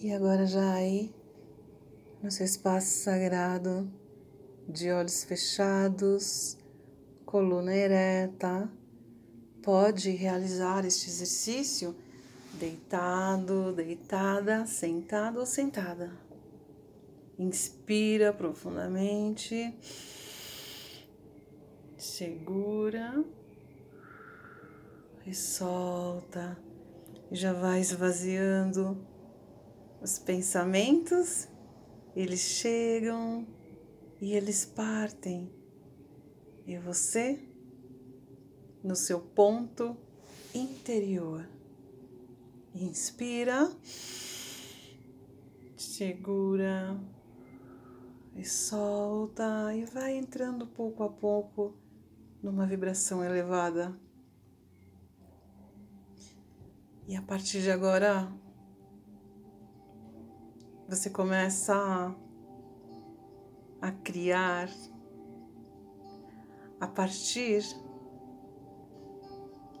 E agora já aí, no seu espaço sagrado, de olhos fechados, coluna ereta, pode realizar este exercício deitado, deitada, sentado ou sentada. Inspira profundamente, segura e solta. Já vai esvaziando os pensamentos, eles chegam e eles partem. E você, no seu ponto interior, inspira, segura e solta e vai entrando pouco a pouco numa vibração elevada. E a partir de agora, você começa a, a criar a partir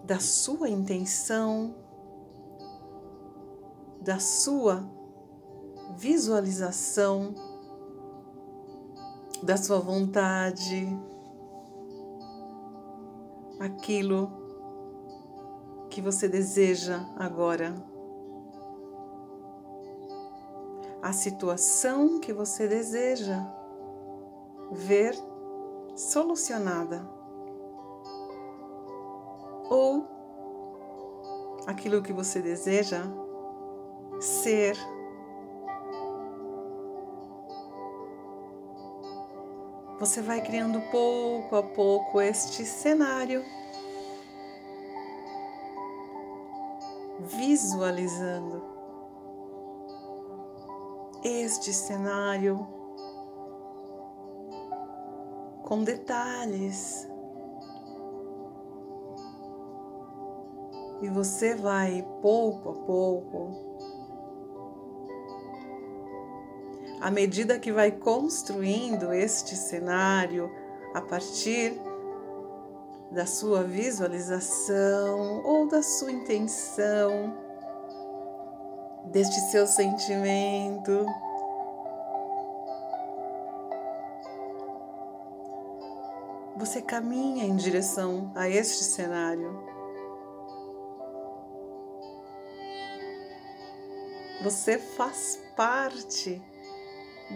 da sua intenção, da sua visualização, da sua vontade, aquilo que você deseja agora. A situação que você deseja ver solucionada. Ou aquilo que você deseja ser. Você vai criando pouco a pouco este cenário, visualizando este cenário com detalhes. E você vai pouco a pouco, à medida que vai construindo este cenário a partir da sua visualização ou da sua intenção, deste seu sentimento. Você caminha em direção a este cenário. Você faz parte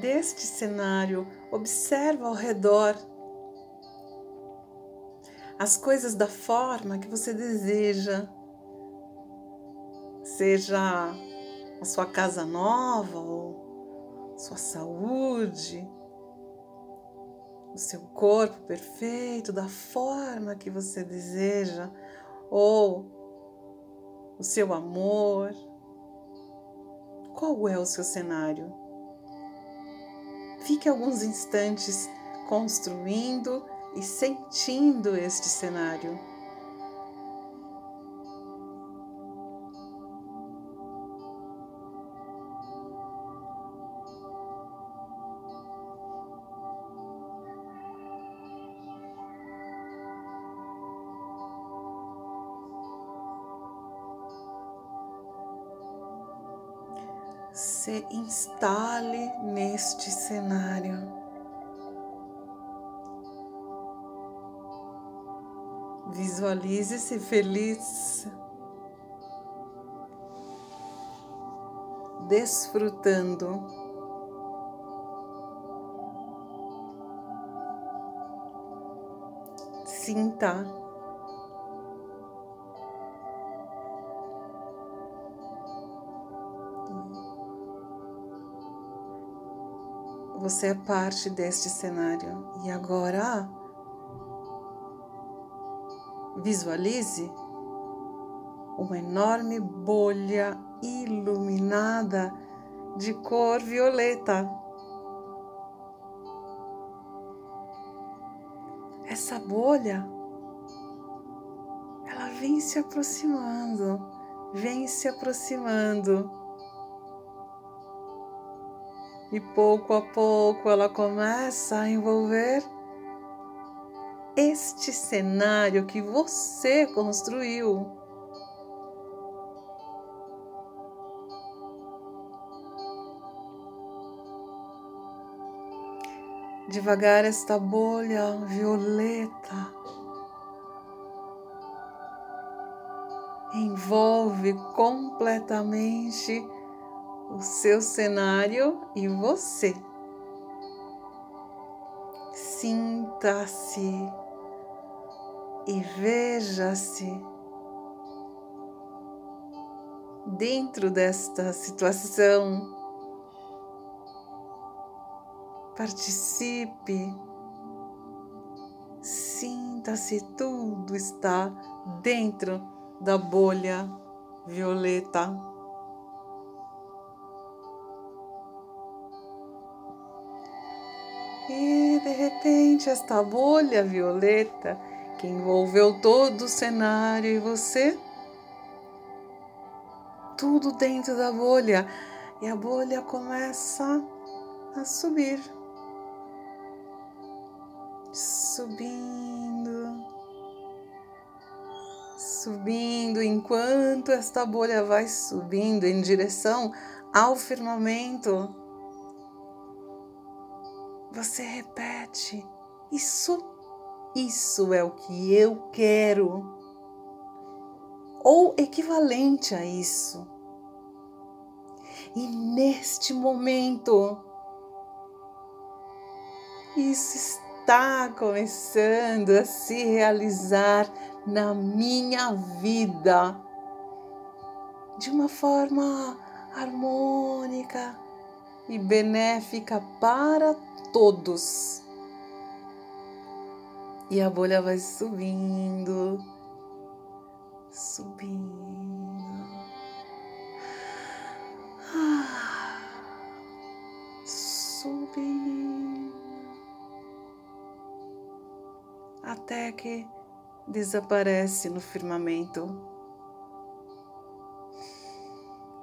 deste cenário. Observa ao redor as coisas da forma que você deseja. Seja a sua casa nova, ou sua saúde, o seu corpo perfeito, da forma que você deseja, ou o seu amor. Qual é o seu cenário? Fique alguns instantes construindo e sentindo este cenário. Se instale neste cenário. Visualize-se feliz, desfrutando. Sinta Você é parte deste cenário. E agora, visualize uma enorme bolha iluminada de cor violeta. Essa bolha, ela vem se aproximando, vem se aproximando e pouco a pouco ela começa a envolver este cenário que você construiu. Devagar, esta bolha violeta envolve completamente o seu cenário e você. Sinta-se e veja-se dentro desta situação. Participe, sinta-se, tudo está dentro da bolha violeta. E de repente, esta bolha violeta que envolveu todo o cenário e você, tudo dentro da bolha, e a bolha começa a subir, subindo subindo, enquanto esta bolha vai subindo em direção ao firmamento, você repete: Isso, isso é o que eu quero. Ou equivalente a isso. E neste momento, isso está começando a se realizar na minha vida de uma forma harmônica e benéfica para todos. E a bolha vai subindo, subindo, ah, subindo, até que desaparece no firmamento.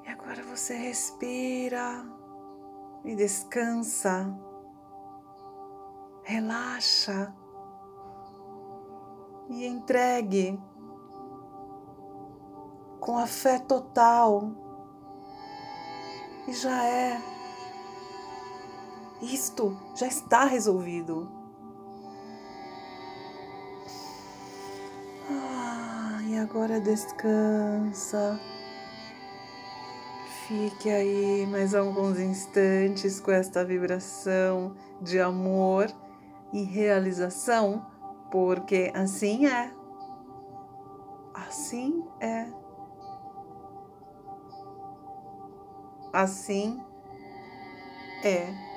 E agora você respira e descansa, relaxa e entregue com a fé total. E já é. Isto já está resolvido. agora descansa. Fique aí mais alguns instantes com esta vibração de amor e realização, porque assim é. Assim é. Assim é.